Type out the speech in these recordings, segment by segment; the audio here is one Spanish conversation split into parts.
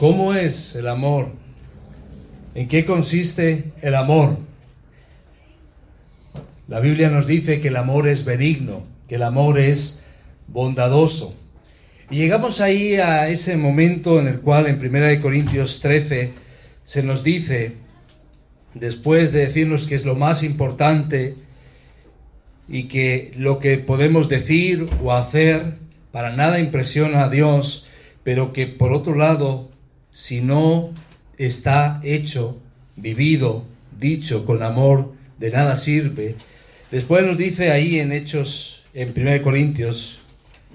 ¿Cómo es el amor? ¿En qué consiste el amor? La Biblia nos dice que el amor es benigno, que el amor es bondadoso. Y llegamos ahí a ese momento en el cual en 1 Corintios 13 se nos dice, después de decirnos que es lo más importante y que lo que podemos decir o hacer para nada impresiona a Dios, pero que por otro lado si no está hecho, vivido, dicho con amor, de nada sirve. Después nos dice ahí en Hechos, en 1 Corintios,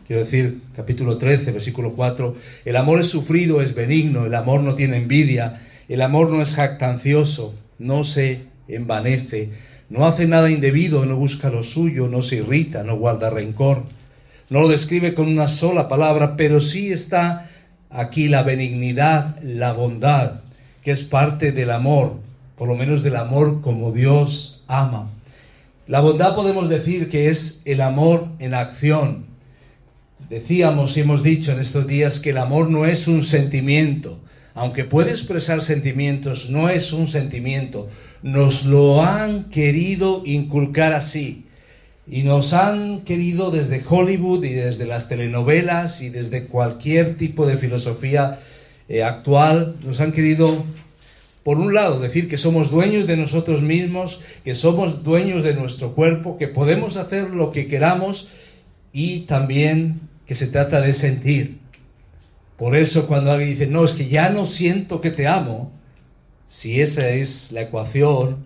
quiero decir, capítulo 13, versículo 4, el amor es sufrido, es benigno, el amor no tiene envidia, el amor no es jactancioso, no se envanece, no hace nada indebido, no busca lo suyo, no se irrita, no guarda rencor. No lo describe con una sola palabra, pero sí está aquí la benignidad, la bondad, que es parte del amor, por lo menos del amor como Dios ama. La bondad podemos decir que es el amor en acción. Decíamos y hemos dicho en estos días que el amor no es un sentimiento, aunque puede expresar sentimientos, no es un sentimiento. Nos lo han querido inculcar así. Y nos han querido desde Hollywood y desde las telenovelas y desde cualquier tipo de filosofía eh, actual, nos han querido, por un lado, decir que somos dueños de nosotros mismos, que somos dueños de nuestro cuerpo, que podemos hacer lo que queramos y también que se trata de sentir. Por eso cuando alguien dice, no, es que ya no siento que te amo, si esa es la ecuación,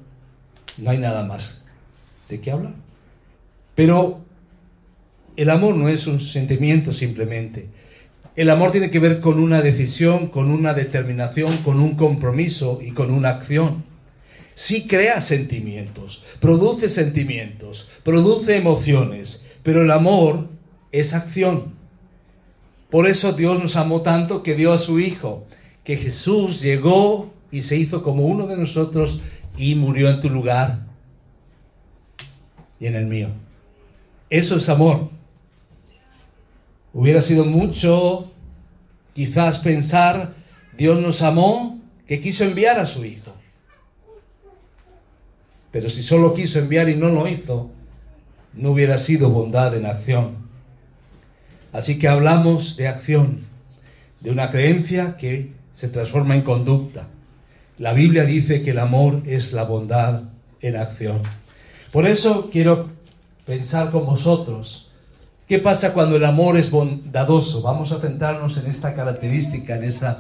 no hay nada más de qué hablar. Pero el amor no es un sentimiento simplemente. El amor tiene que ver con una decisión, con una determinación, con un compromiso y con una acción. Sí crea sentimientos, produce sentimientos, produce emociones, pero el amor es acción. Por eso Dios nos amó tanto que dio a su Hijo, que Jesús llegó y se hizo como uno de nosotros y murió en tu lugar y en el mío. Eso es amor. Hubiera sido mucho quizás pensar, Dios nos amó, que quiso enviar a su Hijo. Pero si solo quiso enviar y no lo hizo, no hubiera sido bondad en acción. Así que hablamos de acción, de una creencia que se transforma en conducta. La Biblia dice que el amor es la bondad en acción. Por eso quiero pensar con vosotros. ¿Qué pasa cuando el amor es bondadoso? Vamos a centrarnos en esta característica, en esa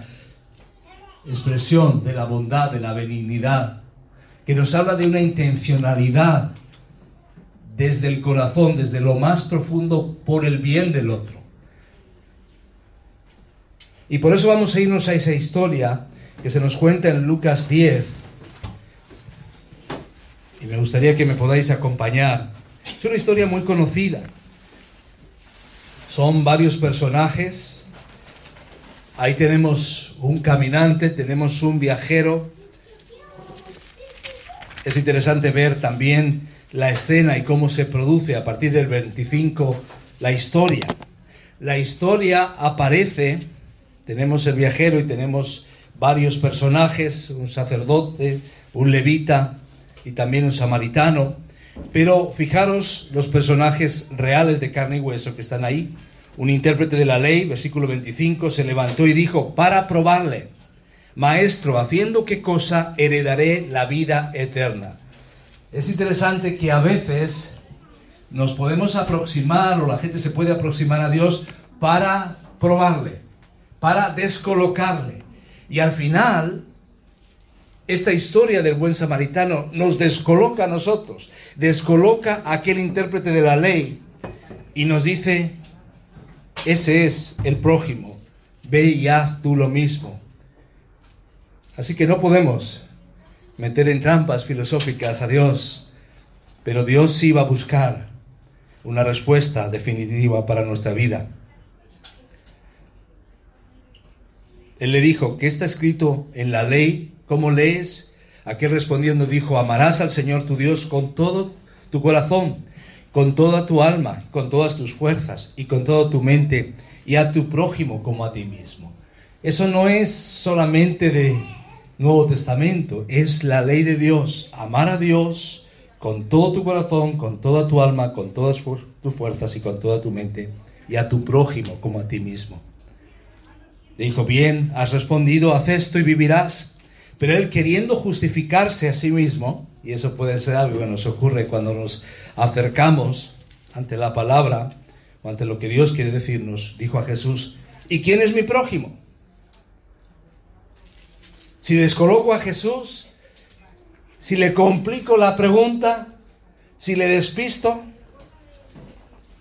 expresión de la bondad, de la benignidad, que nos habla de una intencionalidad desde el corazón, desde lo más profundo, por el bien del otro. Y por eso vamos a irnos a esa historia que se nos cuenta en Lucas 10. Y me gustaría que me podáis acompañar. Es una historia muy conocida. Son varios personajes. Ahí tenemos un caminante, tenemos un viajero. Es interesante ver también la escena y cómo se produce a partir del 25 la historia. La historia aparece, tenemos el viajero y tenemos varios personajes, un sacerdote, un levita y también un samaritano. Pero fijaros los personajes reales de carne y hueso que están ahí. Un intérprete de la ley, versículo 25, se levantó y dijo, para probarle, Maestro, ¿haciendo qué cosa heredaré la vida eterna? Es interesante que a veces nos podemos aproximar o la gente se puede aproximar a Dios para probarle, para descolocarle. Y al final esta historia del buen samaritano nos descoloca a nosotros, descoloca a aquel intérprete de la ley y nos dice, Ese es el prójimo. Ve y haz tú lo mismo. Así que no podemos meter en trampas filosóficas a Dios, pero Dios sí va a buscar una respuesta definitiva para nuestra vida. Él le dijo, ¿qué está escrito en la ley? ¿Cómo lees? Aquel respondiendo dijo, amarás al Señor tu Dios con todo tu corazón, con toda tu alma, con todas tus fuerzas y con toda tu mente, y a tu prójimo como a ti mismo. Eso no es solamente de Nuevo Testamento, es la ley de Dios, amar a Dios con todo tu corazón, con toda tu alma, con todas tus fuerzas y con toda tu mente, y a tu prójimo como a ti mismo. dijo, bien, has respondido, haz esto y vivirás. Pero él queriendo justificarse a sí mismo, y eso puede ser algo que nos ocurre cuando nos acercamos ante la palabra o ante lo que Dios quiere decirnos, dijo a Jesús, ¿y quién es mi prójimo? Si descoloco a Jesús, si le complico la pregunta, si le despisto,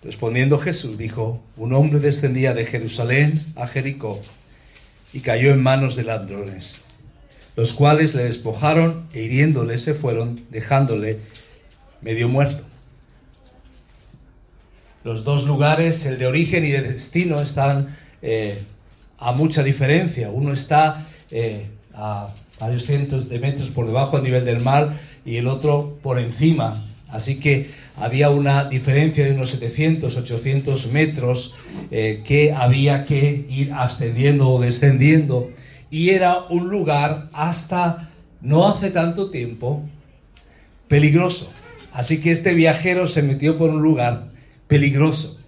respondiendo Jesús dijo, un hombre descendía de Jerusalén a Jericó y cayó en manos de ladrones, los cuales le despojaron e hiriéndole se fueron, dejándole medio muerto. Los dos lugares, el de origen y de destino, están eh, a mucha diferencia. Uno está eh, a varios cientos de metros por debajo del nivel del mar y el otro por encima. Así que había una diferencia de unos 700, 800 metros eh, que había que ir ascendiendo o descendiendo. Y era un lugar hasta no hace tanto tiempo peligroso. Así que este viajero se metió por un lugar peligroso.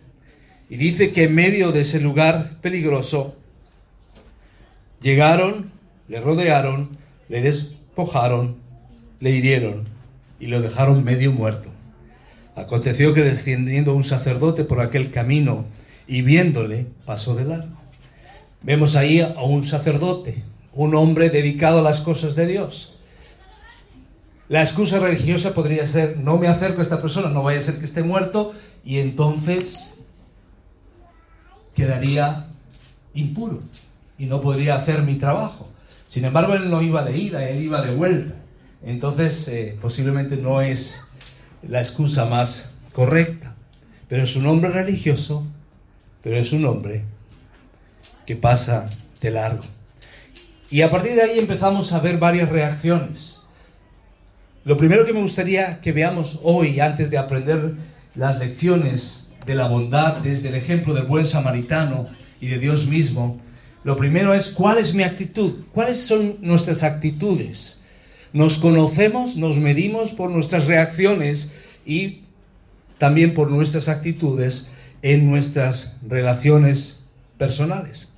Y dice que en medio de ese lugar peligroso llegaron le rodearon, le despojaron, le hirieron y lo dejaron medio muerto. Aconteció que descendiendo un sacerdote por aquel camino y viéndole, pasó de largo. Vemos ahí a un sacerdote, un hombre dedicado a las cosas de Dios. La excusa religiosa podría ser, no me acerco a esta persona, no vaya a ser que esté muerto, y entonces quedaría impuro y no podría hacer mi trabajo. Sin embargo, él no iba de ida, él iba de vuelta. Entonces, eh, posiblemente no es la excusa más correcta. Pero es un hombre religioso, pero es un hombre que pasa de largo. Y a partir de ahí empezamos a ver varias reacciones. Lo primero que me gustaría que veamos hoy, antes de aprender las lecciones de la bondad desde el ejemplo del buen samaritano y de Dios mismo, lo primero es, ¿cuál es mi actitud? ¿Cuáles son nuestras actitudes? Nos conocemos, nos medimos por nuestras reacciones y también por nuestras actitudes en nuestras relaciones personales.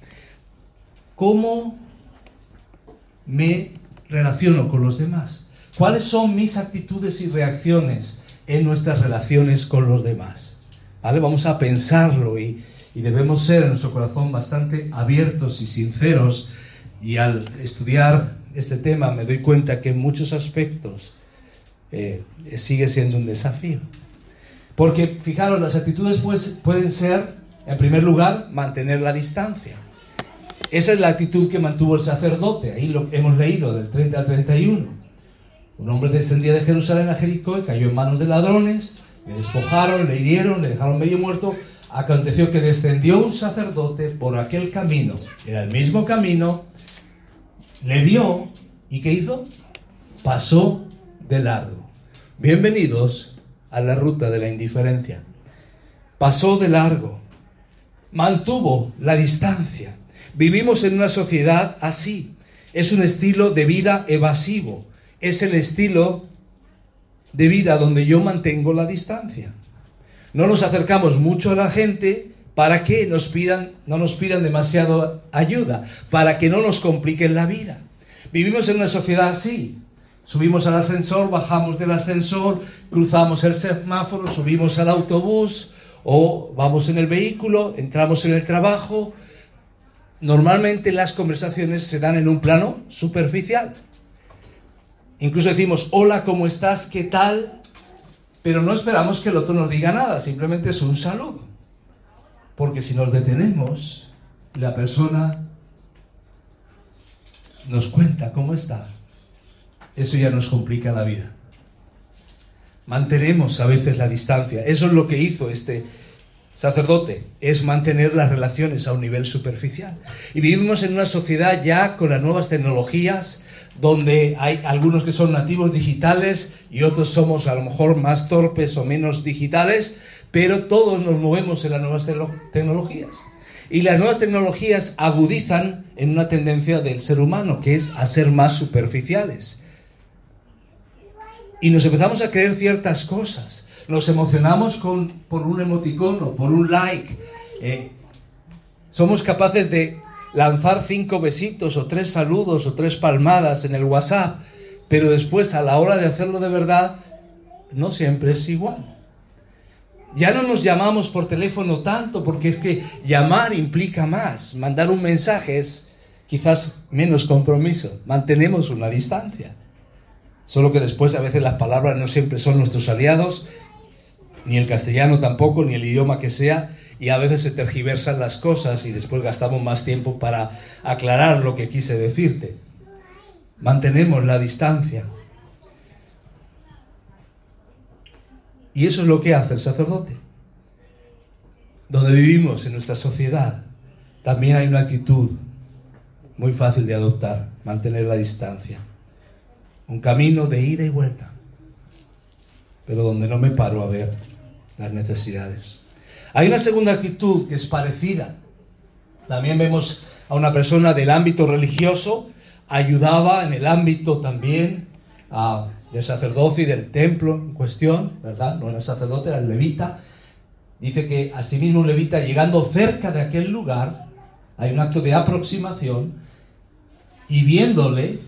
¿Cómo me relaciono con los demás? ¿Cuáles son mis actitudes y reacciones en nuestras relaciones con los demás? ¿Vale? Vamos a pensarlo y, y debemos ser en nuestro corazón bastante abiertos y sinceros y al estudiar este tema me doy cuenta que en muchos aspectos eh, sigue siendo un desafío. Porque, fijaros, las actitudes pues, pueden ser, en primer lugar, mantener la distancia. Esa es la actitud que mantuvo el sacerdote. Ahí lo hemos leído del 30 al 31. Un hombre descendía de Jerusalén a Jericó y cayó en manos de ladrones, le despojaron, le hirieron, le dejaron medio muerto aconteció que descendió un sacerdote por aquel camino, era el mismo camino, le vio y ¿qué hizo? Pasó de largo. Bienvenidos a la ruta de la indiferencia. Pasó de largo, mantuvo la distancia. Vivimos en una sociedad así. Es un estilo de vida evasivo. Es el estilo de vida donde yo mantengo la distancia no nos acercamos mucho a la gente para que nos pidan, no nos pidan demasiado ayuda, para que no nos compliquen la vida. Vivimos en una sociedad así. Subimos al ascensor, bajamos del ascensor, cruzamos el semáforo, subimos al autobús o vamos en el vehículo, entramos en el trabajo. Normalmente las conversaciones se dan en un plano superficial. Incluso decimos, hola, ¿cómo estás? ¿Qué tal? pero no esperamos que el otro nos diga nada, simplemente es un saludo. Porque si nos detenemos, la persona nos cuenta cómo está. Eso ya nos complica la vida. Mantenemos a veces la distancia. Eso es lo que hizo este sacerdote, es mantener las relaciones a un nivel superficial. Y vivimos en una sociedad ya con las nuevas tecnologías, donde hay algunos que son nativos digitales y otros somos a lo mejor más torpes o menos digitales, pero todos nos movemos en las nuevas tecnologías. Y las nuevas tecnologías agudizan en una tendencia del ser humano, que es a ser más superficiales. Y nos empezamos a creer ciertas cosas. Nos emocionamos con, por un emoticono, por un like. Eh, somos capaces de lanzar cinco besitos o tres saludos o tres palmadas en el WhatsApp, pero después a la hora de hacerlo de verdad, no siempre es igual. Ya no nos llamamos por teléfono tanto porque es que llamar implica más, mandar un mensaje es quizás menos compromiso, mantenemos una distancia. Solo que después a veces las palabras no siempre son nuestros aliados, ni el castellano tampoco, ni el idioma que sea, y a veces se tergiversan las cosas y después gastamos más tiempo para aclarar lo que quise decirte. Mantenemos la distancia. Y eso es lo que hace el sacerdote. Donde vivimos en nuestra sociedad, también hay una actitud muy fácil de adoptar, mantener la distancia. Un camino de ida y vuelta, pero donde no me paro a ver las necesidades. Hay una segunda actitud que es parecida. También vemos a una persona del ámbito religioso, ayudaba en el ámbito también a, del sacerdocio y del templo en cuestión, ¿verdad? No era sacerdote, era levita. Dice que asimismo un levita llegando cerca de aquel lugar, hay un acto de aproximación, y viéndole,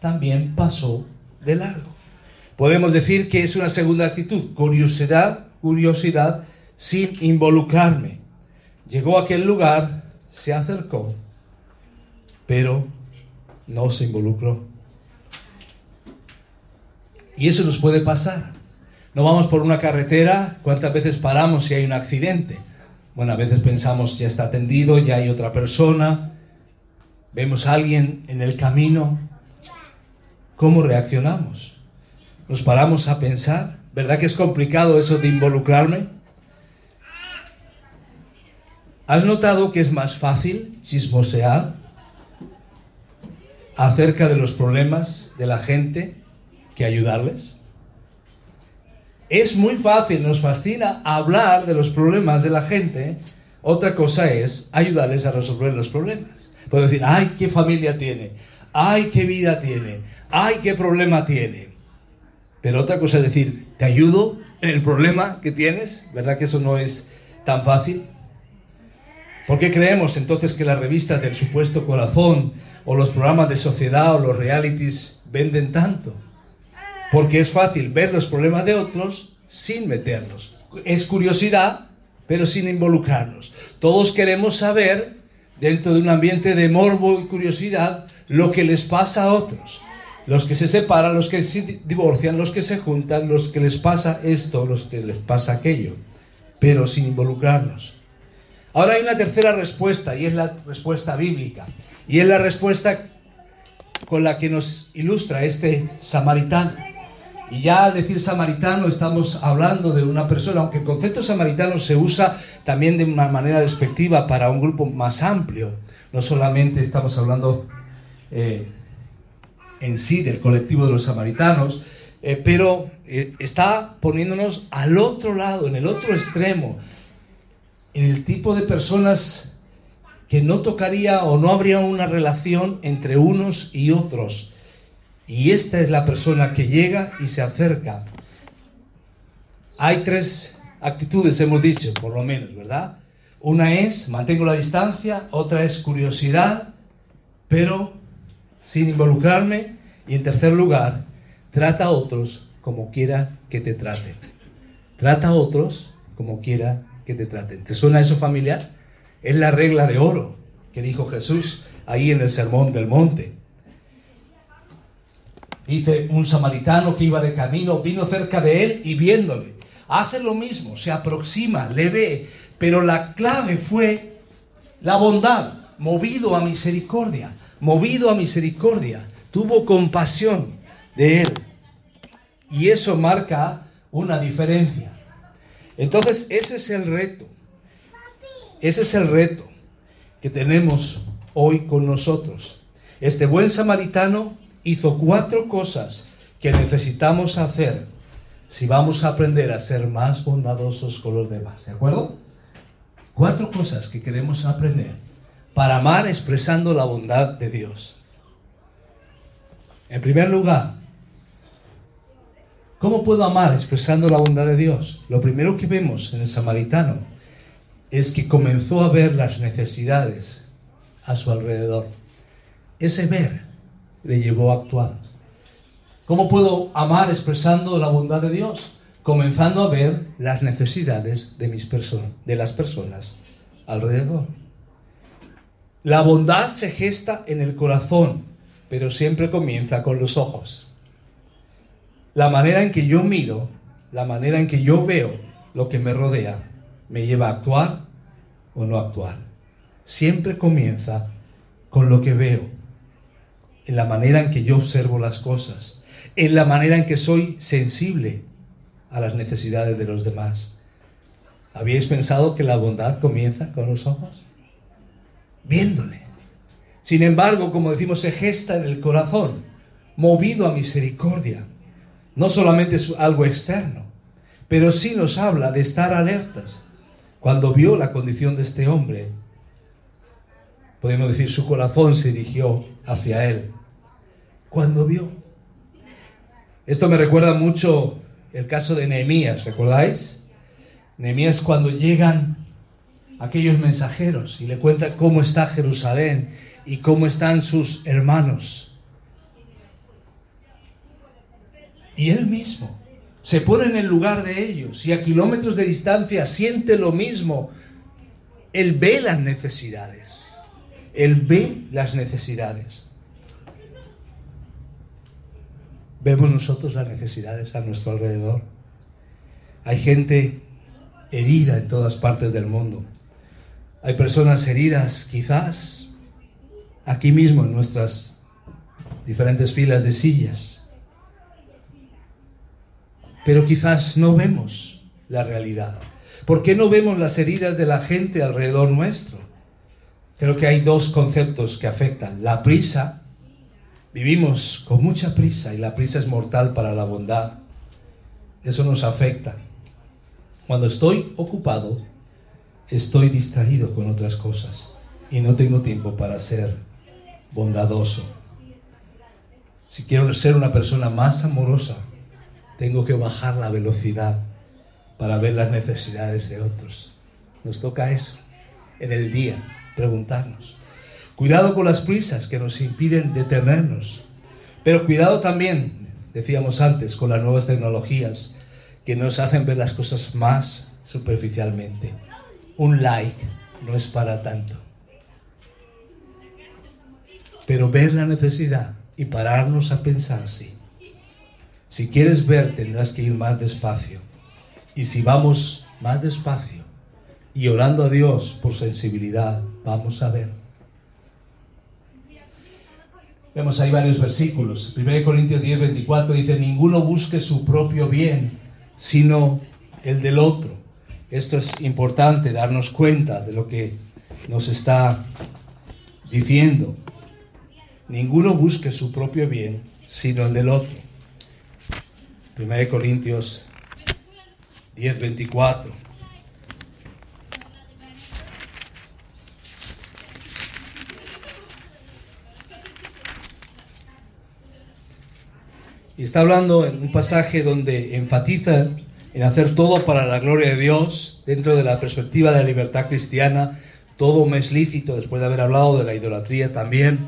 también pasó de largo. Podemos decir que es una segunda actitud, curiosidad, curiosidad sin involucrarme. Llegó a aquel lugar, se acercó, pero no se involucró. Y eso nos puede pasar. No vamos por una carretera, ¿cuántas veces paramos si hay un accidente? Bueno, a veces pensamos ya está atendido, ya hay otra persona, vemos a alguien en el camino, ¿cómo reaccionamos? ¿Nos paramos a pensar? ¿Verdad que es complicado eso de involucrarme? ¿Has notado que es más fácil chismosear acerca de los problemas de la gente que ayudarles? Es muy fácil, nos fascina hablar de los problemas de la gente. Otra cosa es ayudarles a resolver los problemas. Puedo decir, ay, qué familia tiene, ay, qué vida tiene, ay, qué problema tiene. Pero otra cosa es decir, te ayudo en el problema que tienes, ¿verdad que eso no es tan fácil? ¿Por qué creemos entonces que las revistas del supuesto corazón o los programas de sociedad o los realities venden tanto? Porque es fácil ver los problemas de otros sin meterlos. Es curiosidad, pero sin involucrarnos. Todos queremos saber, dentro de un ambiente de morbo y curiosidad, lo que les pasa a otros. Los que se separan, los que se divorcian, los que se juntan, los que les pasa esto, los que les pasa aquello, pero sin involucrarnos. Ahora hay una tercera respuesta y es la respuesta bíblica. Y es la respuesta con la que nos ilustra este samaritano. Y ya al decir samaritano estamos hablando de una persona, aunque el concepto samaritano se usa también de una manera despectiva para un grupo más amplio. No solamente estamos hablando eh, en sí del colectivo de los samaritanos, eh, pero eh, está poniéndonos al otro lado, en el otro extremo, en el tipo de personas que no tocaría o no habría una relación entre unos y otros. Y esta es la persona que llega y se acerca. Hay tres actitudes, hemos dicho, por lo menos, ¿verdad? Una es, mantengo la distancia, otra es curiosidad, pero sin involucrarme. Y en tercer lugar, trata a otros como quiera que te traten. Trata a otros como quiera que te traten. ¿Te suena eso familiar? Es la regla de oro que dijo Jesús ahí en el Sermón del Monte. Dice un samaritano que iba de camino, vino cerca de él y viéndole, hace lo mismo, se aproxima, le ve, Pero la clave fue la bondad, movido a misericordia, movido a misericordia. Tuvo compasión de él. Y eso marca una diferencia. Entonces, ese es el reto. Ese es el reto que tenemos hoy con nosotros. Este buen samaritano hizo cuatro cosas que necesitamos hacer si vamos a aprender a ser más bondadosos con los demás. ¿De acuerdo? Cuatro cosas que queremos aprender para amar expresando la bondad de Dios. En primer lugar, ¿cómo puedo amar expresando la bondad de Dios? Lo primero que vemos en el samaritano es que comenzó a ver las necesidades a su alrededor. Ese ver le llevó a actuar. ¿Cómo puedo amar expresando la bondad de Dios? Comenzando a ver las necesidades de, mis personas, de las personas alrededor. La bondad se gesta en el corazón, pero siempre comienza con los ojos. La manera en que yo miro, la manera en que yo veo lo que me rodea, me lleva a actuar o no actuar. Siempre comienza con lo que veo, en la manera en que yo observo las cosas en la manera en que soy sensible a las necesidades de los demás. ¿Habíais pensado que la bondad comienza con los ojos? Viéndole. Sin embargo, como decimos, se gesta en el corazón, movido a misericordia. No solamente es algo externo, pero sí nos habla de estar alertas. Cuando vio la condición de este hombre, podemos decir, su corazón se dirigió hacia él. Cuando vio esto me recuerda mucho el caso de Nehemías, ¿recordáis? Nehemías cuando llegan aquellos mensajeros y le cuentan cómo está Jerusalén y cómo están sus hermanos. Y él mismo se pone en el lugar de ellos y a kilómetros de distancia siente lo mismo. Él ve las necesidades. Él ve las necesidades. Vemos nosotros las necesidades a nuestro alrededor. Hay gente herida en todas partes del mundo. Hay personas heridas quizás aquí mismo en nuestras diferentes filas de sillas. Pero quizás no vemos la realidad. ¿Por qué no vemos las heridas de la gente alrededor nuestro? Creo que hay dos conceptos que afectan. La prisa Vivimos con mucha prisa y la prisa es mortal para la bondad. Eso nos afecta. Cuando estoy ocupado, estoy distraído con otras cosas y no tengo tiempo para ser bondadoso. Si quiero ser una persona más amorosa, tengo que bajar la velocidad para ver las necesidades de otros. Nos toca eso en el día, preguntarnos. Cuidado con las prisas que nos impiden detenernos. Pero cuidado también, decíamos antes, con las nuevas tecnologías que nos hacen ver las cosas más superficialmente. Un like no es para tanto. Pero ver la necesidad y pararnos a pensar, sí. Si quieres ver, tendrás que ir más despacio. Y si vamos más despacio y orando a Dios por sensibilidad, vamos a ver. Vemos ahí varios versículos. 1 Corintios 10, 24 dice, ninguno busque su propio bien, sino el del otro. Esto es importante, darnos cuenta de lo que nos está diciendo. Ninguno busque su propio bien, sino el del otro. 1 Corintios 10, 24. Y está hablando en un pasaje donde enfatiza en hacer todo para la gloria de Dios, dentro de la perspectiva de la libertad cristiana, todo me es lícito, después de haber hablado de la idolatría también.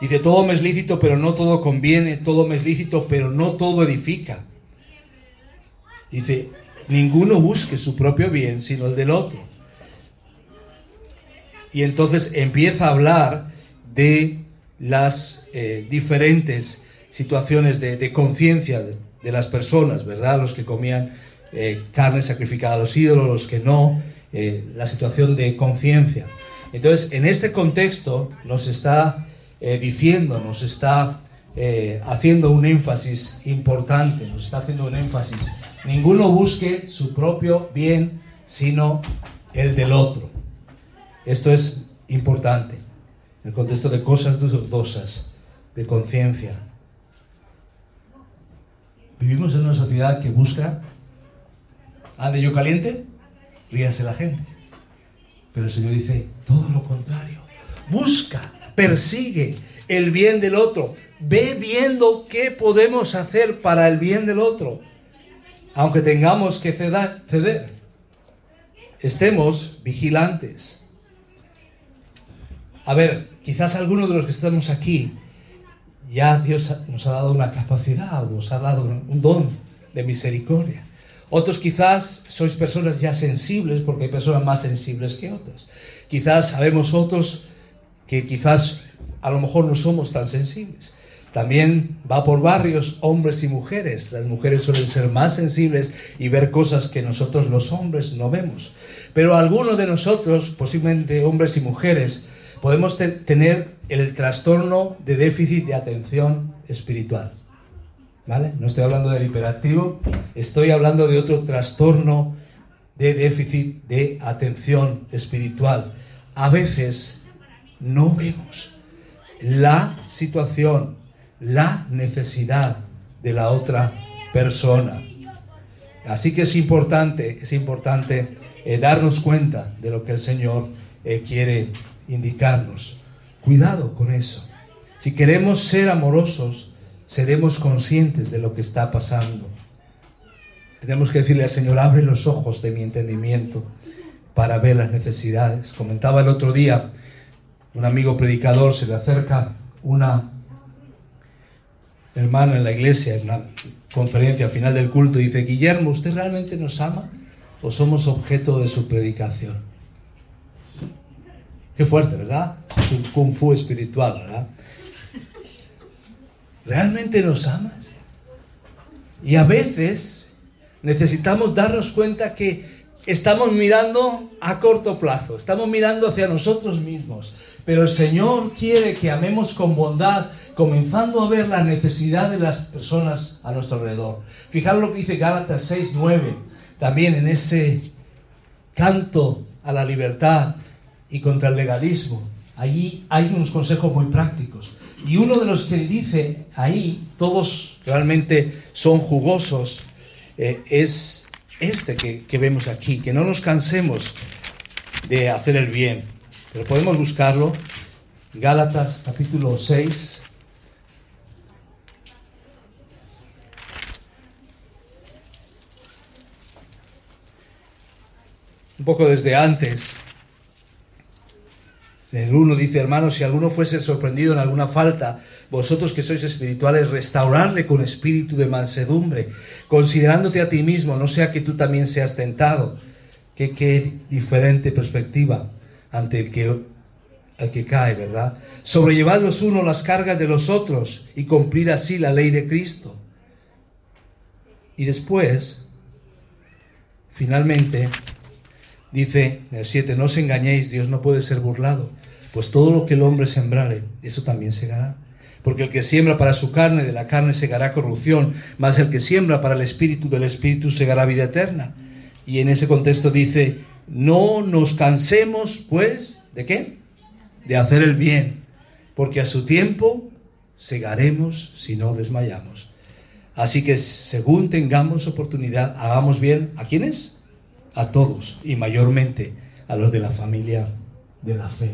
Dice, todo me es lícito, pero no todo conviene, todo me es lícito, pero no todo edifica. Dice, ninguno busque su propio bien, sino el del otro. Y entonces empieza a hablar de las eh, diferentes situaciones de, conciencia de, las personas, ¿verdad? Los que comían eh, carne sacrificada a los ídolos, los que no. eh, la situación de conciencia. Entonces, en este contexto nos está eh, diciendo, nos está haciendo un énfasis importante, nos está haciendo un énfasis. Ninguno busque su propio bien, sino el del otro. Esto es importante en el contexto de cosas dudosas, de conciencia. Vivimos en una sociedad que busca, ande yo caliente, ríase la gente. Pero el Señor dice todo lo contrario. Busca, persigue el bien del otro. Ve viendo qué podemos hacer para el bien del otro. Aunque tengamos que ceder. Estemos vigilantes. A ver, quizás algunos de los que estamos aquí, ya Dios nos ha dado una capacidad, nos ha dado un don de misericordia. Otros quizás sois personas ya sensibles, porque hay personas más sensibles que otras. Quizás sabemos otros que quizás a lo mejor no somos tan sensibles. También va por barrios, hombres y mujeres. Las mujeres suelen ser más sensibles y ver cosas que nosotros los hombres no vemos. Pero algunos de nosotros, posiblemente hombres y mujeres, podemos tener el trastorno de déficit de atención espiritual. No estoy hablando del hiperactivo, estoy hablando de otro trastorno de déficit de atención espiritual. A veces no vemos la situación, la necesidad de la otra persona. Así que es importante, es importante eh, darnos cuenta de lo que el Señor eh, quiere indicarnos. Cuidado con eso. Si queremos ser amorosos, seremos conscientes de lo que está pasando. Tenemos que decirle al Señor, abre los ojos de mi entendimiento para ver las necesidades. Comentaba el otro día, un amigo predicador se le acerca una hermana en la iglesia, en una conferencia al final del culto, y dice, Guillermo, ¿usted realmente nos ama o somos objeto de su predicación? Qué fuerte, ¿verdad? Un kung fu espiritual, ¿verdad? ¿Realmente nos amas? Y a veces necesitamos darnos cuenta que estamos mirando a corto plazo, estamos mirando hacia nosotros mismos, pero el Señor quiere que amemos con bondad, comenzando a ver la necesidad de las personas a nuestro alrededor. Fijaros lo que dice Gálatas 6, 9, también en ese canto a la libertad y contra el legalismo. Allí hay unos consejos muy prácticos. Y uno de los que dice ahí, todos realmente son jugosos, eh, es este que, que vemos aquí, que no nos cansemos de hacer el bien. Pero podemos buscarlo. Gálatas capítulo 6. Un poco desde antes. El uno dice, hermanos, si alguno fuese sorprendido en alguna falta, vosotros que sois espirituales, restaurarle con espíritu de mansedumbre, considerándote a ti mismo, no sea que tú también seas tentado. Qué, qué diferente perspectiva ante el que, al que cae, ¿verdad? Sobrellevad los unos las cargas de los otros y cumplir así la ley de Cristo. Y después, finalmente, dice en el 7, no os engañéis, Dios no puede ser burlado pues todo lo que el hombre sembrare, eso también segará. Porque el que siembra para su carne, de la carne segará corrupción, mas el que siembra para el espíritu, del espíritu segará vida eterna. Y en ese contexto dice, no nos cansemos, pues, ¿de qué? De hacer el bien, porque a su tiempo segaremos si no desmayamos. Así que según tengamos oportunidad, hagamos bien a quienes? A todos y mayormente a los de la familia de la fe.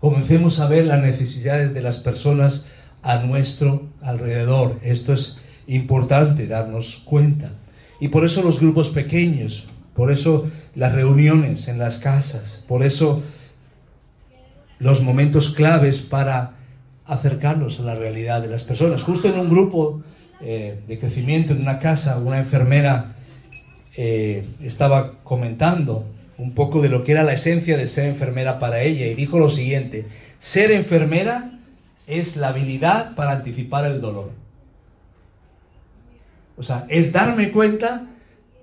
Comencemos a ver las necesidades de las personas a nuestro alrededor. Esto es importante darnos cuenta. Y por eso los grupos pequeños, por eso las reuniones en las casas, por eso los momentos claves para acercarnos a la realidad de las personas. Justo en un grupo eh, de crecimiento en una casa, una enfermera eh, estaba comentando un poco de lo que era la esencia de ser enfermera para ella y dijo lo siguiente, ser enfermera es la habilidad para anticipar el dolor. O sea, es darme cuenta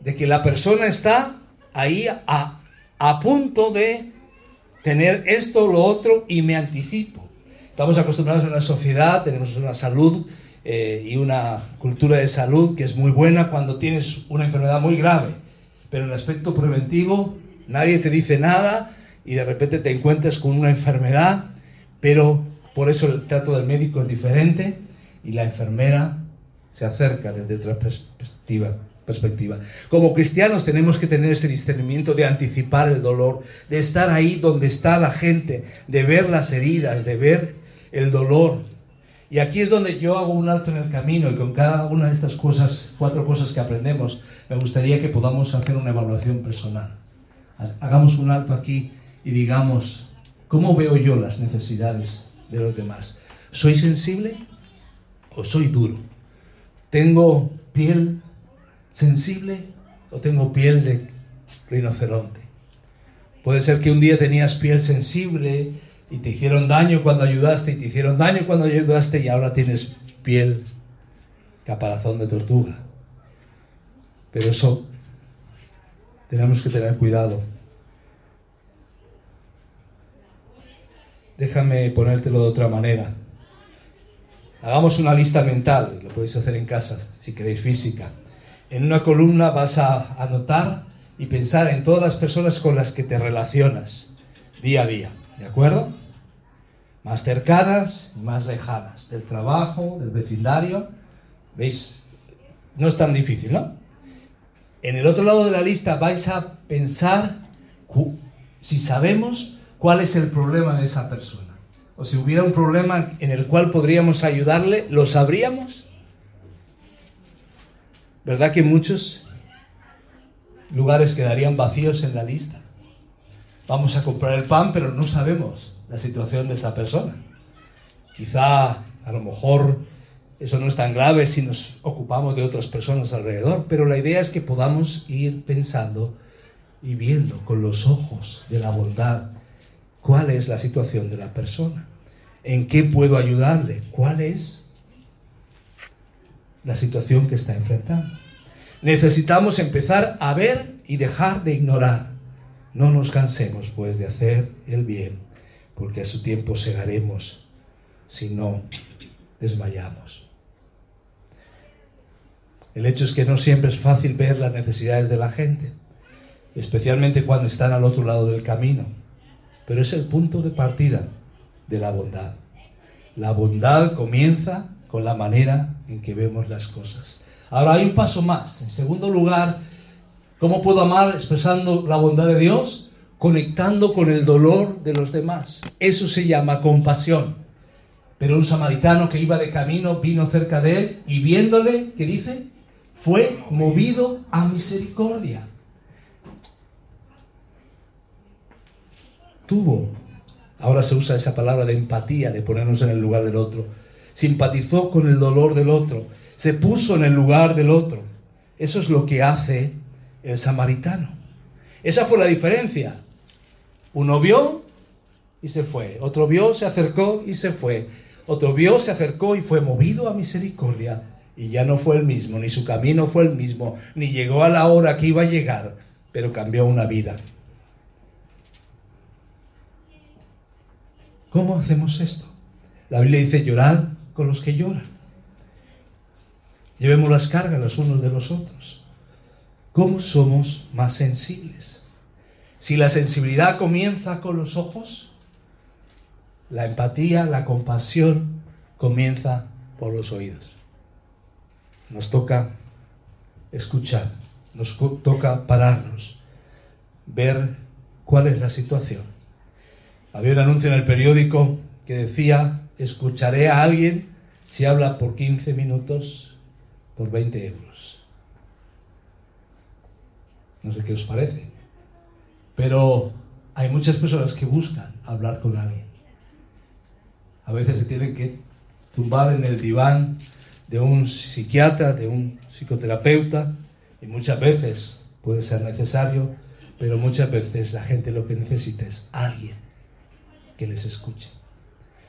de que la persona está ahí a a punto de tener esto, lo otro, y me anticipo. Estamos acostumbrados a una sociedad, tenemos una salud eh, y una cultura de salud que es muy buena cuando tienes una enfermedad muy grave, pero el aspecto preventivo nadie te dice nada y de repente te encuentras con una enfermedad, pero por eso el trato del médico es diferente y la enfermera se acerca desde otra perspectiva perspectiva. Como cristianos tenemos que tener ese discernimiento de anticipar el dolor, de estar ahí donde está la gente, de ver las heridas, de ver el dolor. Y aquí es donde yo hago un alto en el camino y con cada una de estas cosas, cuatro cosas que aprendemos, me gustaría que podamos hacer una evaluación personal. Hagamos un alto aquí y digamos, ¿cómo veo yo las necesidades de los demás? ¿Soy sensible o soy duro? ¿Tengo piel sensible o tengo piel de rinoceronte. Puede ser que un día tenías piel sensible y te hicieron daño cuando ayudaste y te hicieron daño cuando ayudaste y ahora tienes piel caparazón de tortuga. Pero eso tenemos que tener cuidado. Déjame ponértelo de otra manera. Hagamos una lista mental, lo podéis hacer en casa si queréis física. En una columna vas a anotar y pensar en todas las personas con las que te relacionas día a día, ¿de acuerdo? Más cercanas y más lejanas, del trabajo, del vecindario. ¿Veis? No es tan difícil, ¿no? En el otro lado de la lista vais a pensar si sabemos cuál es el problema de esa persona. O si hubiera un problema en el cual podríamos ayudarle, ¿lo sabríamos? ¿Verdad que muchos lugares quedarían vacíos en la lista? Vamos a comprar el pan, pero no sabemos la situación de esa persona. Quizá, a lo mejor, eso no es tan grave si nos ocupamos de otras personas alrededor, pero la idea es que podamos ir pensando y viendo con los ojos de la bondad cuál es la situación de la persona, en qué puedo ayudarle, cuál es la situación que está enfrentando. Necesitamos empezar a ver y dejar de ignorar. No nos cansemos, pues, de hacer el bien, porque a su tiempo segaremos si no desmayamos. El hecho es que no siempre es fácil ver las necesidades de la gente, especialmente cuando están al otro lado del camino, pero es el punto de partida de la bondad. La bondad comienza con la manera en que vemos las cosas. Ahora hay un paso más. En segundo lugar, ¿cómo puedo amar expresando la bondad de Dios? Conectando con el dolor de los demás. Eso se llama compasión. Pero un samaritano que iba de camino vino cerca de él y viéndole, ¿qué dice? Fue movido a misericordia. Tuvo, ahora se usa esa palabra de empatía, de ponernos en el lugar del otro simpatizó con el dolor del otro, se puso en el lugar del otro. Eso es lo que hace el samaritano. Esa fue la diferencia. Uno vio y se fue, otro vio, se acercó y se fue, otro vio, se acercó y fue movido a misericordia y ya no fue el mismo, ni su camino fue el mismo, ni llegó a la hora que iba a llegar, pero cambió una vida. ¿Cómo hacemos esto? La Biblia dice llorad con los que lloran. Llevemos las cargas los unos de los otros. ¿Cómo somos más sensibles? Si la sensibilidad comienza con los ojos, la empatía, la compasión comienza por los oídos. Nos toca escuchar, nos toca pararnos, ver cuál es la situación. Había un anuncio en el periódico que decía escucharé a alguien si habla por 15 minutos por 20 euros. No sé qué os parece. Pero hay muchas personas que buscan hablar con alguien. A veces se tienen que tumbar en el diván de un psiquiatra, de un psicoterapeuta, y muchas veces puede ser necesario, pero muchas veces la gente lo que necesita es alguien que les escuche.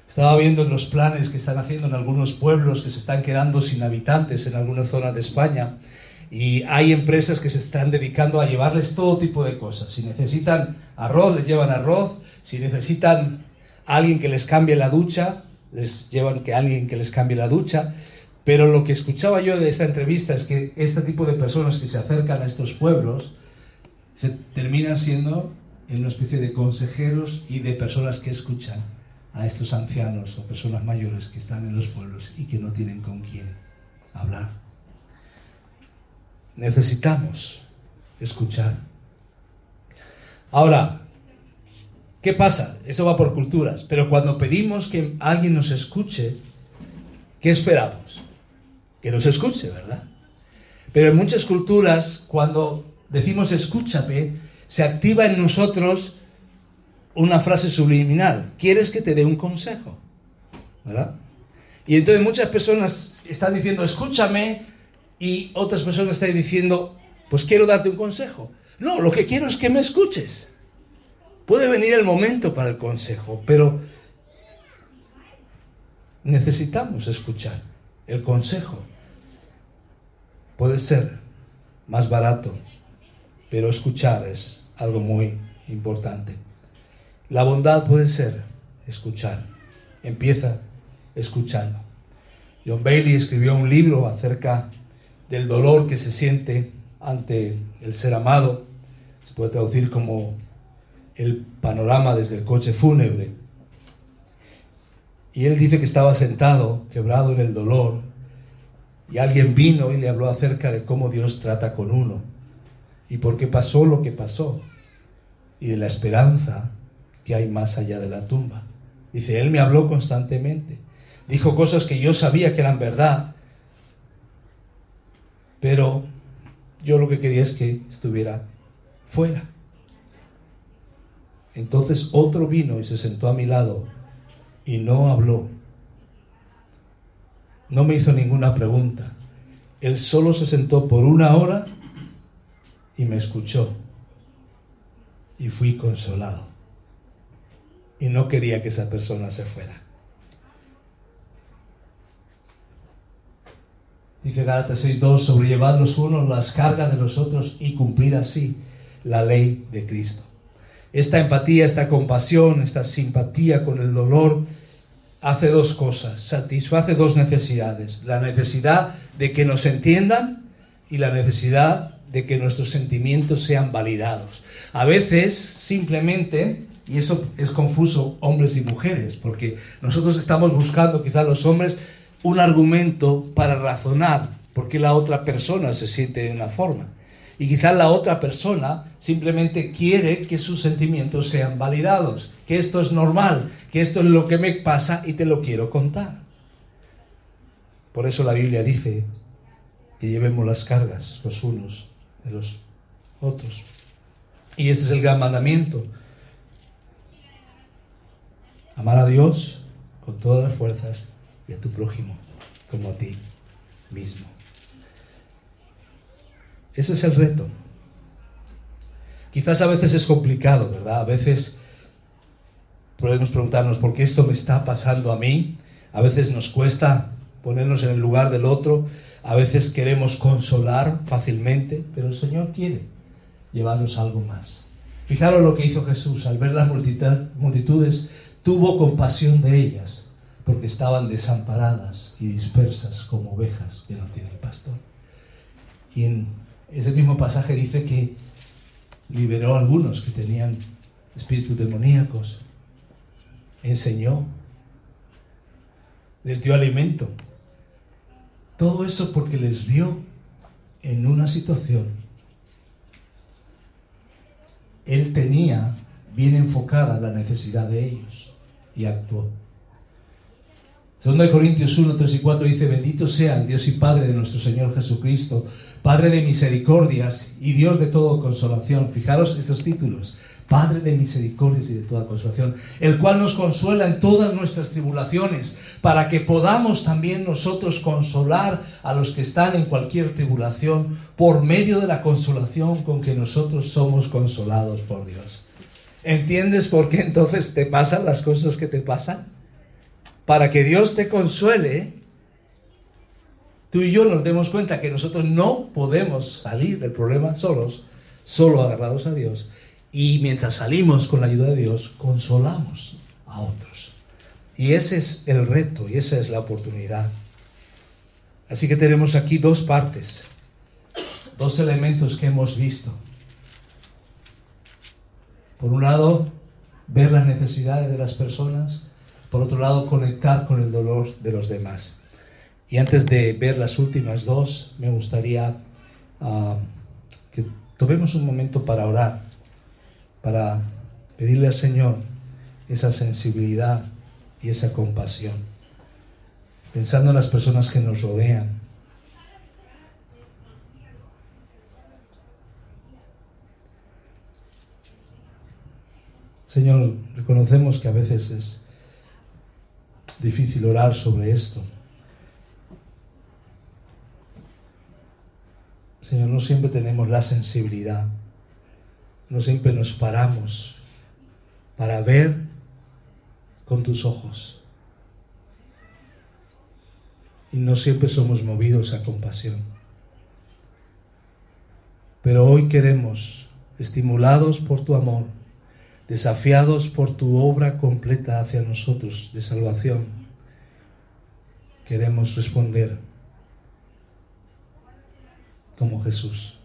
Estaba viendo los planes que están haciendo en algunos pueblos que se están quedando sin habitantes en algunas zonas de España y hay empresas que se están dedicando a llevarles todo tipo de cosas. Si necesitan arroz, les llevan arroz. Si necesitan alguien que les cambie la ducha, les llevan que alguien que les cambie la ducha. Pero lo que escuchaba yo de esta entrevista es que este tipo de personas que se acercan a estos pueblos se terminan siendo en una especie de consejeros y de personas que escuchan a estos ancianos o personas mayores que están en los pueblos y que no tienen con quién hablar. Necesitamos escuchar. Ahora, ¿qué pasa? Eso va por culturas, pero cuando pedimos que alguien nos escuche, ¿qué esperamos? Que nos escuche, ¿verdad? Pero en muchas culturas, cuando decimos escúchame, se activa en nosotros una frase subliminal. ¿Quieres que te dé un consejo? ¿Verdad? Y entonces muchas personas están diciendo, escúchame, y otras personas están diciendo, pues quiero darte un consejo. No, lo que quiero es que me escuches. Puede venir el momento para el consejo, pero necesitamos escuchar. El consejo puede ser más barato, pero escuchar es algo muy importante. La bondad puede ser escuchar. Empieza escuchando. John Bailey escribió un libro acerca del dolor que se siente ante el ser amado. Se puede traducir como el panorama desde el coche fúnebre. Y él dice que estaba sentado, quebrado en el dolor, y alguien vino y le habló acerca de cómo Dios trata con uno y por qué pasó lo que pasó y de la esperanza que hay más allá de la tumba. Dice, Él me habló constantemente, dijo cosas que yo sabía que eran verdad, pero yo lo que quería es que estuviera fuera. Entonces otro vino y se sentó a mi lado y no habló. No me hizo ninguna pregunta. Él solo se sentó por una hora y me escuchó. Y fui consolado. Y no quería que esa persona se fuera. Dice Gálatas 6.2, sobrellevad los unos las cargas de los otros y cumplir así la ley de Cristo. Esta empatía, esta compasión, esta simpatía con el dolor hace dos cosas, satisface dos necesidades. La necesidad de que nos entiendan y la necesidad de que nuestros sentimientos sean validados. A veces simplemente, y eso es confuso hombres y mujeres, porque nosotros estamos buscando, quizás los hombres, un argumento para razonar por qué la otra persona se siente de una forma. Y quizás la otra persona simplemente quiere que sus sentimientos sean validados, que esto es normal, que esto es lo que me pasa y te lo quiero contar. Por eso la Biblia dice que llevemos las cargas los unos de los otros. Y este es el gran mandamiento. Amar a Dios con todas las fuerzas y a tu prójimo como a ti mismo. Ese es el reto. Quizás a veces es complicado, ¿verdad? A veces podemos preguntarnos por qué esto me está pasando a mí. A veces nos cuesta ponernos en el lugar del otro. A veces queremos consolar fácilmente, pero el Señor quiere llevarnos algo más. Fijaros lo que hizo Jesús. Al ver las multitudes, tuvo compasión de ellas, porque estaban desamparadas y dispersas como ovejas que no tienen pastor. Y en ese mismo pasaje dice que liberó a algunos que tenían espíritus demoníacos, enseñó, les dio alimento. Todo eso porque les vio en una situación. Él tenía bien enfocada la necesidad de ellos y actuó. 2 Corintios 1, 3 y 4 dice, bendito sean Dios y Padre de nuestro Señor Jesucristo, Padre de misericordias y Dios de toda consolación. Fijaros estos títulos. Padre de misericordias y de toda consolación, el cual nos consuela en todas nuestras tribulaciones, para que podamos también nosotros consolar a los que están en cualquier tribulación por medio de la consolación con que nosotros somos consolados por Dios. ¿Entiendes por qué entonces te pasan las cosas que te pasan? Para que Dios te consuele tú y yo nos demos cuenta que nosotros no podemos salir del problema solos, solo agarrados a Dios. Y mientras salimos con la ayuda de Dios, consolamos a otros. Y ese es el reto y esa es la oportunidad. Así que tenemos aquí dos partes, dos elementos que hemos visto. Por un lado, ver las necesidades de las personas, por otro lado, conectar con el dolor de los demás. Y antes de ver las últimas dos, me gustaría ah, que tomemos un momento para orar, para pedirle al Señor esa sensibilidad y esa compasión, pensando en las personas que nos rodean. Señor, reconocemos que a veces es difícil orar sobre esto. Señor, no siempre tenemos la sensibilidad, no siempre nos paramos para ver con tus ojos. Y no siempre somos movidos a compasión. Pero hoy queremos, estimulados por tu amor, desafiados por tu obra completa hacia nosotros de salvación, queremos responder como Jesús.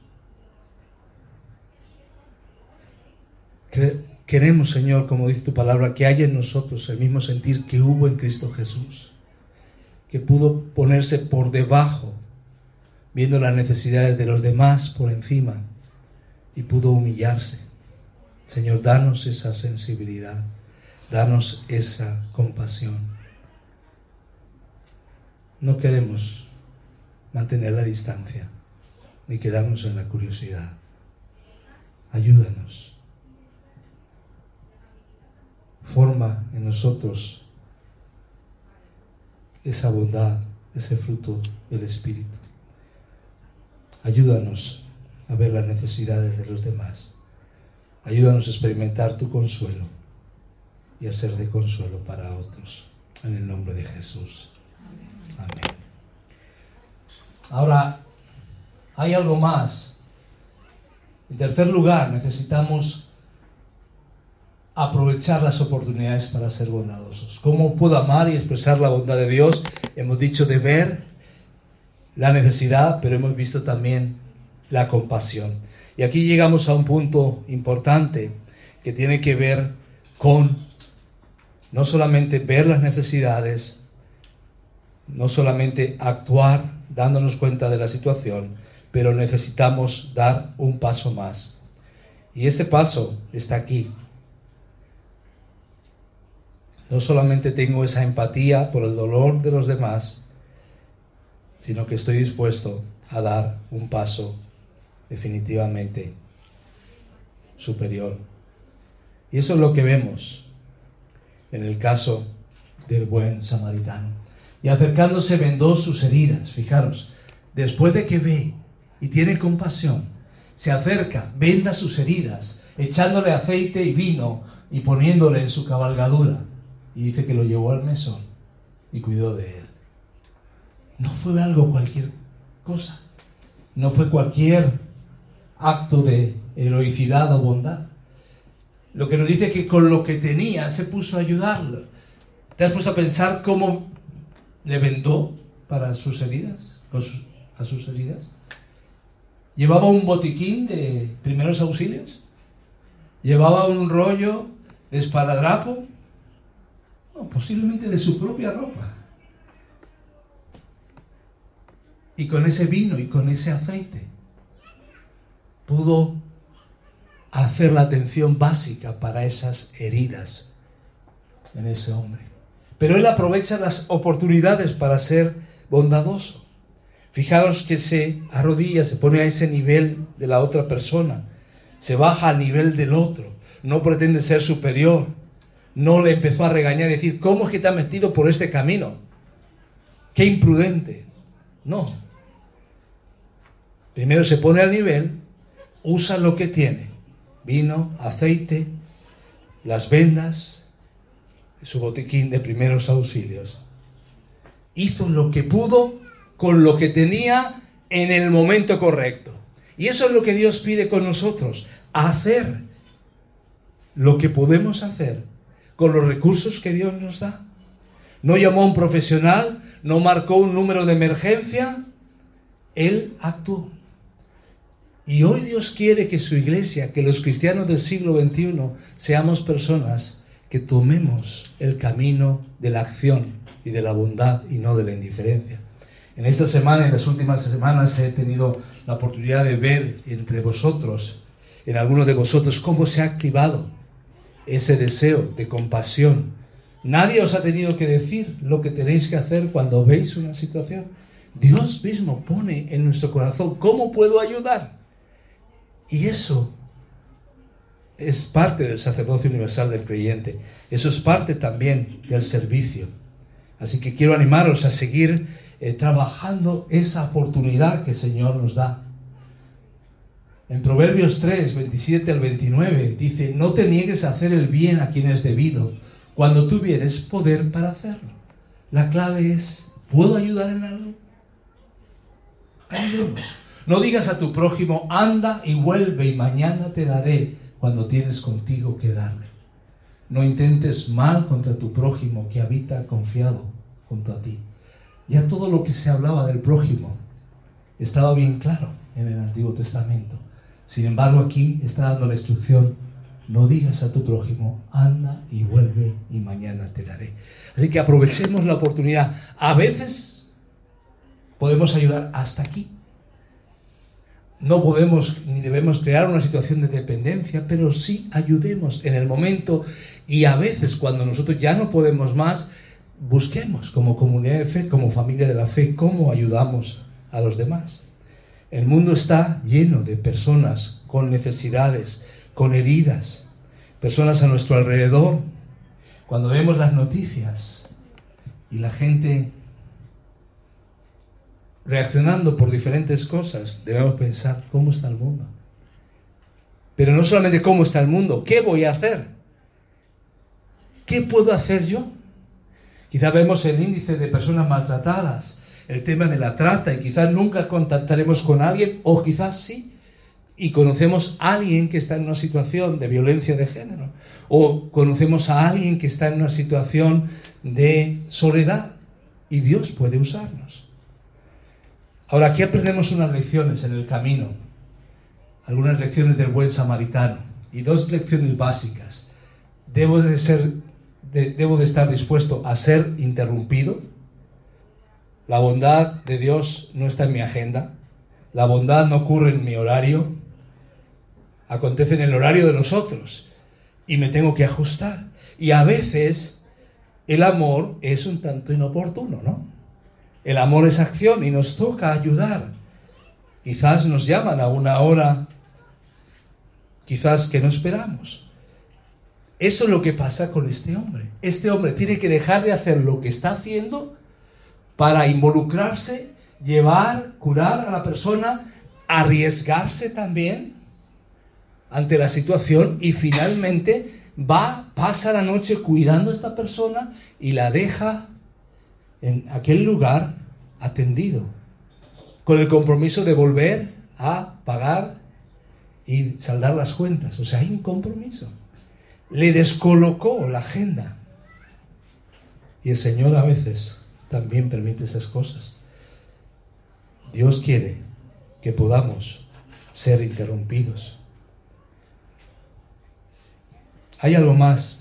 Queremos, Señor, como dice tu palabra, que haya en nosotros el mismo sentir que hubo en Cristo Jesús, que pudo ponerse por debajo, viendo las necesidades de los demás por encima, y pudo humillarse Señor, danos esa sensibilidad, danos esa compasión. No queremos mantener la distancia ni quedarnos en la curiosidad. Ayúdanos. Forma en nosotros esa bondad, ese fruto del Espíritu. Ayúdanos a ver las necesidades de los demás. Ayúdanos a experimentar tu consuelo y a ser de consuelo para otros. En el nombre de Jesús. Amén. Ahora, hay algo más. En tercer lugar, necesitamos aprovechar las oportunidades para ser bondadosos. ¿Cómo puedo amar y expresar la bondad de Dios? Hemos dicho de ver la necesidad, pero hemos visto también la compasión. Y aquí llegamos a un punto importante que tiene que ver con no solamente ver las necesidades, no solamente actuar dándonos cuenta de la situación, pero necesitamos dar un paso más. Y este paso está aquí. No solamente tengo esa empatía por el dolor de los demás, sino que estoy dispuesto a dar un paso definitivamente superior. Y eso es lo que vemos en el caso del buen samaritano. Y acercándose vendó sus heridas, fijaros, después de que ve y tiene compasión, se acerca, venda sus heridas, echándole aceite y vino y poniéndole en su cabalgadura. Y dice que lo llevó al mesón y cuidó de él. No fue algo cualquier cosa, no fue cualquier acto de heroicidad o bondad. Lo que nos dice que con lo que tenía se puso a ayudarlo. ¿Te has puesto a pensar cómo le vendó para sus heridas? a sus heridas. ¿Llevaba un botiquín de primeros auxilios? ¿Llevaba un rollo de esparadrapo? Posiblemente de su propia ropa. Y con ese vino y con ese aceite pudo hacer la atención básica para esas heridas en ese hombre. Pero él aprovecha las oportunidades para ser bondadoso. Fijaros que se arrodilla, se pone a ese nivel de la otra persona, se baja al nivel del otro, no pretende ser superior, no le empezó a regañar y decir, ¿cómo es que te has metido por este camino? Qué imprudente. No. Primero se pone al nivel usa lo que tiene, vino, aceite, las vendas, su botiquín de primeros auxilios. Hizo lo que pudo con lo que tenía en el momento correcto. Y eso es lo que Dios pide con nosotros, hacer lo que podemos hacer con los recursos que Dios nos da. No llamó a un profesional, no marcó un número de emergencia, Él actuó. Y hoy Dios quiere que su iglesia, que los cristianos del siglo XXI, seamos personas que tomemos el camino de la acción y de la bondad y no de la indiferencia. En esta semana, en las últimas semanas, he tenido la oportunidad de ver entre vosotros, en algunos de vosotros, cómo se ha activado ese deseo de compasión. Nadie os ha tenido que decir lo que tenéis que hacer cuando veis una situación. Dios mismo pone en nuestro corazón cómo puedo ayudar. Y eso es parte del sacerdocio universal del creyente. Eso es parte también del servicio. Así que quiero animaros a seguir eh, trabajando esa oportunidad que el Señor nos da. En Proverbios 3, 27 al 29 dice, no te niegues a hacer el bien a quien es debido, cuando tuvieres poder para hacerlo. La clave es, ¿puedo ayudar en algo? No digas a tu prójimo, anda y vuelve y mañana te daré cuando tienes contigo que darle. No intentes mal contra tu prójimo que habita confiado junto a ti. Ya todo lo que se hablaba del prójimo estaba bien claro en el Antiguo Testamento. Sin embargo, aquí está dando la instrucción, no digas a tu prójimo, anda y vuelve y mañana te daré. Así que aprovechemos la oportunidad. A veces podemos ayudar hasta aquí, no podemos ni debemos crear una situación de dependencia, pero sí ayudemos en el momento y a veces cuando nosotros ya no podemos más, busquemos como comunidad de fe, como familia de la fe, cómo ayudamos a los demás. El mundo está lleno de personas con necesidades, con heridas, personas a nuestro alrededor. Cuando vemos las noticias y la gente reaccionando por diferentes cosas, debemos pensar cómo está el mundo. Pero no solamente cómo está el mundo, ¿qué voy a hacer? ¿Qué puedo hacer yo? Quizá vemos el índice de personas maltratadas, el tema de la trata, y quizás nunca contactaremos con alguien, o quizás sí, y conocemos a alguien que está en una situación de violencia de género, o conocemos a alguien que está en una situación de soledad, y Dios puede usarnos. Ahora, aquí aprendemos unas lecciones en el camino, algunas lecciones del buen samaritano y dos lecciones básicas. Debo de, ser, debo de estar dispuesto a ser interrumpido. La bondad de Dios no está en mi agenda. La bondad no ocurre en mi horario. Acontece en el horario de nosotros y me tengo que ajustar. Y a veces el amor es un tanto inoportuno, ¿no? El amor es acción y nos toca ayudar. Quizás nos llaman a una hora, quizás que no esperamos. Eso es lo que pasa con este hombre. Este hombre tiene que dejar de hacer lo que está haciendo para involucrarse, llevar, curar a la persona, arriesgarse también ante la situación y finalmente va, pasa la noche cuidando a esta persona y la deja en aquel lugar atendido, con el compromiso de volver a pagar y saldar las cuentas. O sea, hay un compromiso. Le descolocó la agenda. Y el Señor a veces también permite esas cosas. Dios quiere que podamos ser interrumpidos. Hay algo más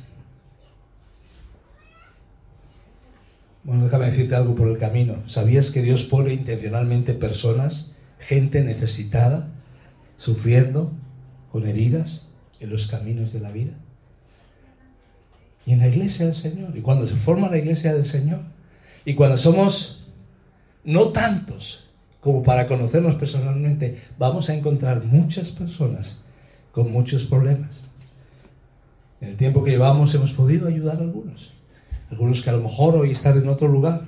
Bueno, déjame decirte algo por el camino. ¿Sabías que Dios pone intencionalmente personas, gente necesitada, sufriendo, con heridas, en los caminos de la vida? Y en la iglesia del Señor. Y cuando se forma la iglesia del Señor. Y cuando somos no tantos como para conocernos personalmente, vamos a encontrar muchas personas con muchos problemas. En el tiempo que llevamos hemos podido ayudar a algunos algunos que a lo mejor hoy están en otro lugar.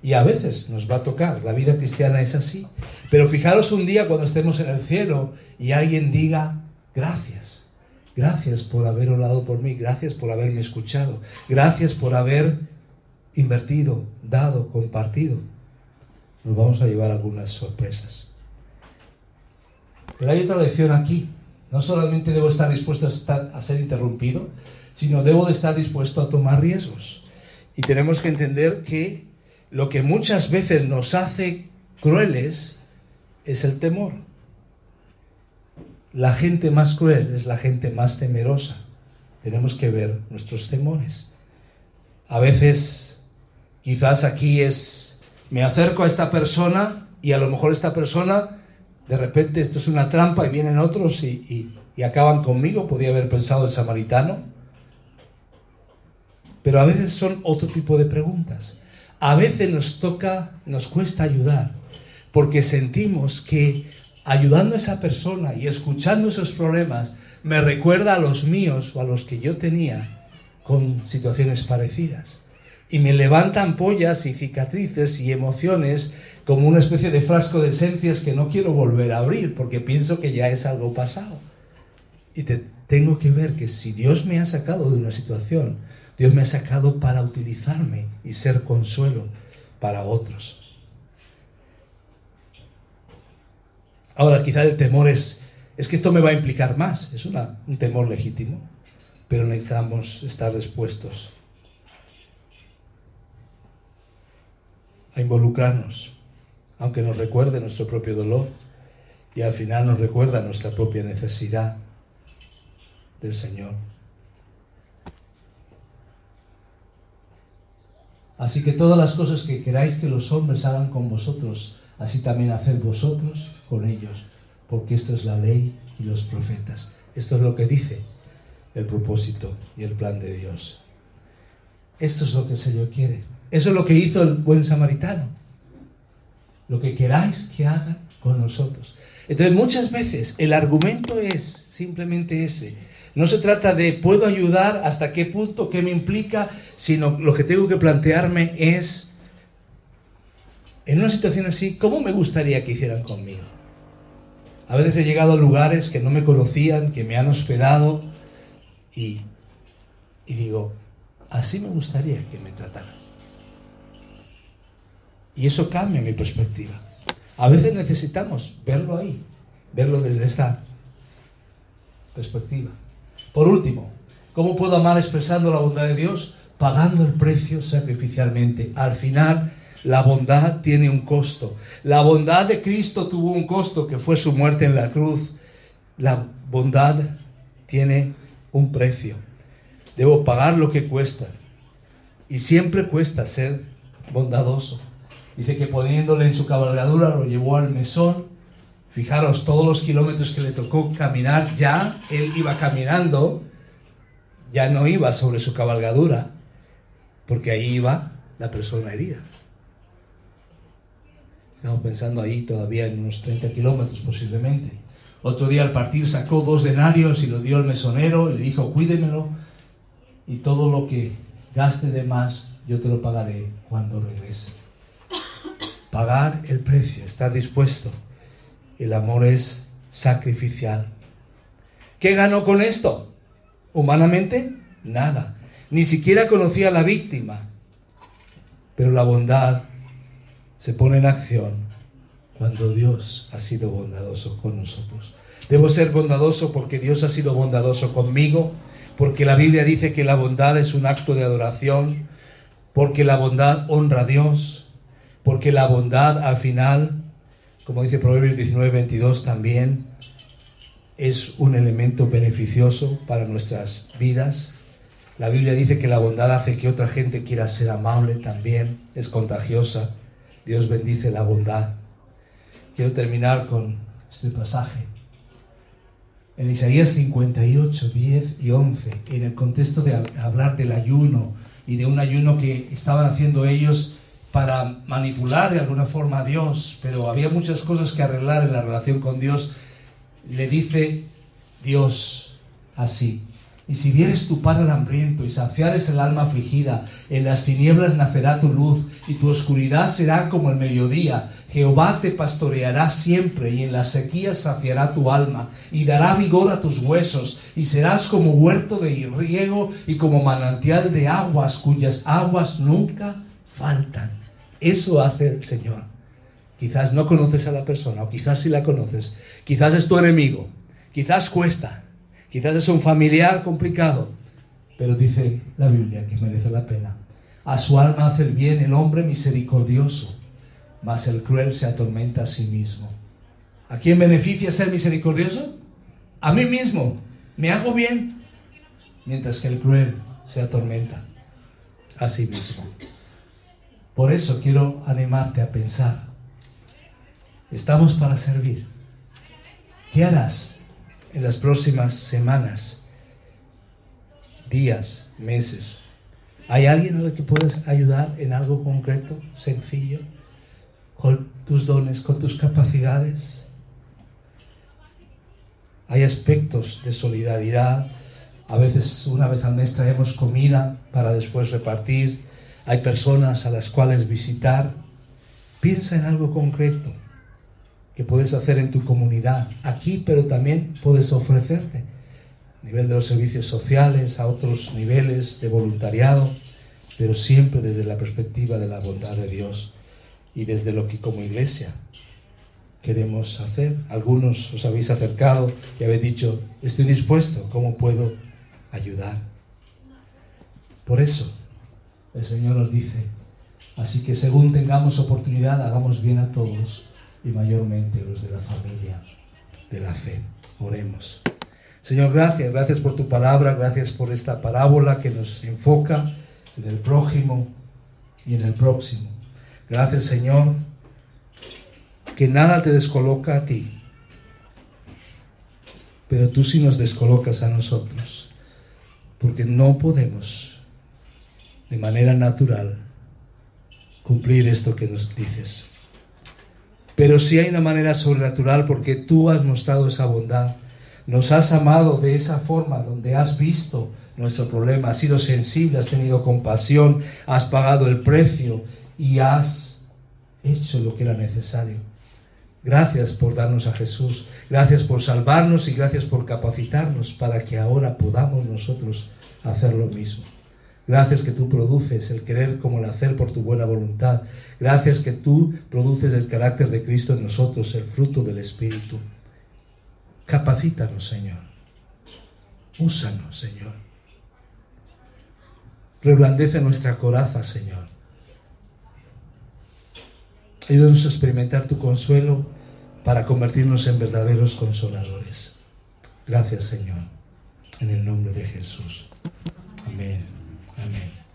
Y a veces nos va a tocar, la vida cristiana es así. Pero fijaros un día cuando estemos en el cielo y alguien diga, gracias, gracias por haber orado por mí, gracias por haberme escuchado, gracias por haber invertido, dado, compartido. nos vamos a llevar algunas sorpresas. Pero hay otra lección aquí. No solamente debo estar dispuesto a, ser interrumpido, sino debo de estar dispuesto a tomar riesgos. Y tenemos que entender que lo que muchas veces nos hace crueles es el temor. La gente más cruel es la gente más temerosa. Tenemos que ver nuestros temores. A veces, quizás aquí es, me acerco a esta persona y a lo mejor esta persona, de repente esto es una trampa y vienen otros y, y acaban conmigo, podía haber pensado el samaritano. Pero a veces son otro tipo de preguntas. A veces nos toca, nos cuesta ayudar, porque sentimos que ayudando a esa persona y escuchando esos problemas me recuerda a los míos o a los que yo tenía con situaciones parecidas. Y me levantan pollas y cicatrices y emociones como una especie de frasco de esencias que no quiero volver a abrir porque pienso que ya es algo pasado. Y te, tengo que ver que si Dios me ha sacado de una situación, Dios me ha sacado para utilizarme y ser consuelo para otros. Ahora quizá el temor es, es que esto me va a implicar más, es un temor legítimo, pero necesitamos estar dispuestos a involucrarnos, aunque nos recuerde nuestro propio dolor y al final nos recuerda nuestra propia necesidad del Señor. Así que todas las cosas que queráis que los hombres hagan con vosotros, así también haced vosotros con ellos, porque esto es la ley y los profetas. Esto es lo que dice el propósito y el plan de Dios. Esto es lo que el Señor quiere. Eso es lo que hizo el buen samaritano. Lo que queráis que haga con nosotros. Entonces muchas veces el argumento es simplemente ese. No se trata de puedo ayudar, hasta qué punto, qué me implica, sino lo que tengo que plantearme es, en una situación así, ¿cómo me gustaría que hicieran conmigo? A veces he llegado a lugares que no me conocían, que me han hospedado y, y digo, así me gustaría que me trataran. Y eso cambia mi perspectiva. A veces necesitamos verlo ahí, verlo desde esta perspectiva. Por último, ¿cómo puedo amar expresando la bondad de Dios? Pagando el precio sacrificialmente. Al final, la bondad tiene un costo. La bondad de Cristo tuvo un costo que fue su muerte en la cruz. La bondad tiene un precio. Debo pagar lo que cuesta. Y siempre cuesta ser bondadoso. Dice que poniéndole en su cabalgadura lo llevó al mesón Fijaros, todos los kilómetros que le tocó caminar, ya él iba caminando, ya no iba sobre su cabalgadura, porque ahí iba la persona herida. Estamos pensando ahí todavía en unos 30 kilómetros posiblemente. Otro día al partir sacó dos denarios y lo dio al mesonero y le dijo, cuídemelo y todo lo que gaste de más yo te lo pagaré cuando regrese. Pagar el precio, estar dispuesto el amor es sacrificial. ¿Qué ganó con esto? Humanamente, nada. Ni siquiera conocía a la víctima. Pero la bondad se pone en acción cuando Dios ha sido bondadoso con nosotros. Debo ser bondadoso porque Dios ha sido bondadoso conmigo, porque la Biblia dice que la bondad es un acto de adoración, porque la bondad honra a Dios, porque la bondad al final como dice Proverbios 19, 22 también, es un elemento beneficioso para nuestras vidas. La Biblia dice que la bondad hace que otra gente quiera ser amable también, es contagiosa. Dios bendice la bondad. Quiero terminar con este pasaje. En Isaías 58, 10 y 11, en el contexto de hablar del ayuno y de un ayuno que estaban haciendo ellos para manipular de alguna forma a Dios, pero había muchas cosas que arreglar en la relación con Dios, le dice Dios así. Y si vieres tu pan al hambriento y saciares el alma afligida, en las tinieblas nacerá tu luz y tu oscuridad será como el mediodía. Jehová te pastoreará siempre y en la sequía saciará tu alma y dará vigor a tus huesos y serás como huerto de riego y como manantial de aguas cuyas aguas nunca faltan. Eso hace el Señor. Quizás no conoces a la persona, o quizás sí la conoces. Quizás es tu enemigo, quizás cuesta, quizás es un familiar complicado. Pero dice la Biblia que merece la pena. A su alma hace el bien el hombre misericordioso, mas el cruel se atormenta a sí mismo. ¿A quién beneficia ser misericordioso? A mí mismo. Me hago bien, mientras que el cruel se atormenta a sí mismo. Por eso quiero animarte a pensar. Estamos para servir. ¿Qué harás en las próximas semanas, días, meses? ¿Hay alguien a lo que puedes ayudar en algo concreto, sencillo, con tus dones, con tus capacidades? Hay aspectos de solidaridad. A veces una vez al mes traemos comida para después repartir. Hay personas a las cuales visitar. Piensa en algo concreto que puedes hacer en tu comunidad, aquí, pero también puedes ofrecerte a nivel de los servicios sociales, a otros niveles de voluntariado, pero siempre desde la perspectiva de la bondad de Dios y desde lo que como iglesia queremos hacer. Algunos os habéis acercado y habéis dicho, estoy dispuesto, ¿cómo puedo ayudar? Por eso el Señor nos dice, así que según tengamos oportunidad, hagamos bien a todos y mayormente los de la familia de la fe. Oremos. Señor, gracias, gracias por tu palabra, gracias por esta parábola que nos enfoca en el prójimo y en el próximo. Gracias, Señor, que nada te descoloca a ti, pero tú sí nos descolocas a nosotros, porque no podemos de manera natural cumplir esto que nos dices. Pero sí hay una manera sobrenatural porque tú has mostrado esa bondad, nos has amado de esa forma donde has visto nuestro problema, has sido sensible, has tenido compasión, has pagado el precio y has hecho lo que era necesario. Gracias por darnos a Jesús, gracias por salvarnos y gracias por capacitarnos para que ahora podamos nosotros hacer lo mismo. Gracias que tú produces el querer como el hacer por tu buena voluntad. Gracias que tú produces el carácter de Cristo en nosotros, el fruto del Espíritu. Capacítanos, Señor. Úsanos, Señor. Reblandece nuestra coraza, Señor. Ayúdanos a experimentar tu consuelo para convertirnos en verdaderos consoladores. Gracias, Señor. En el nombre de Jesús. Amén. Amén.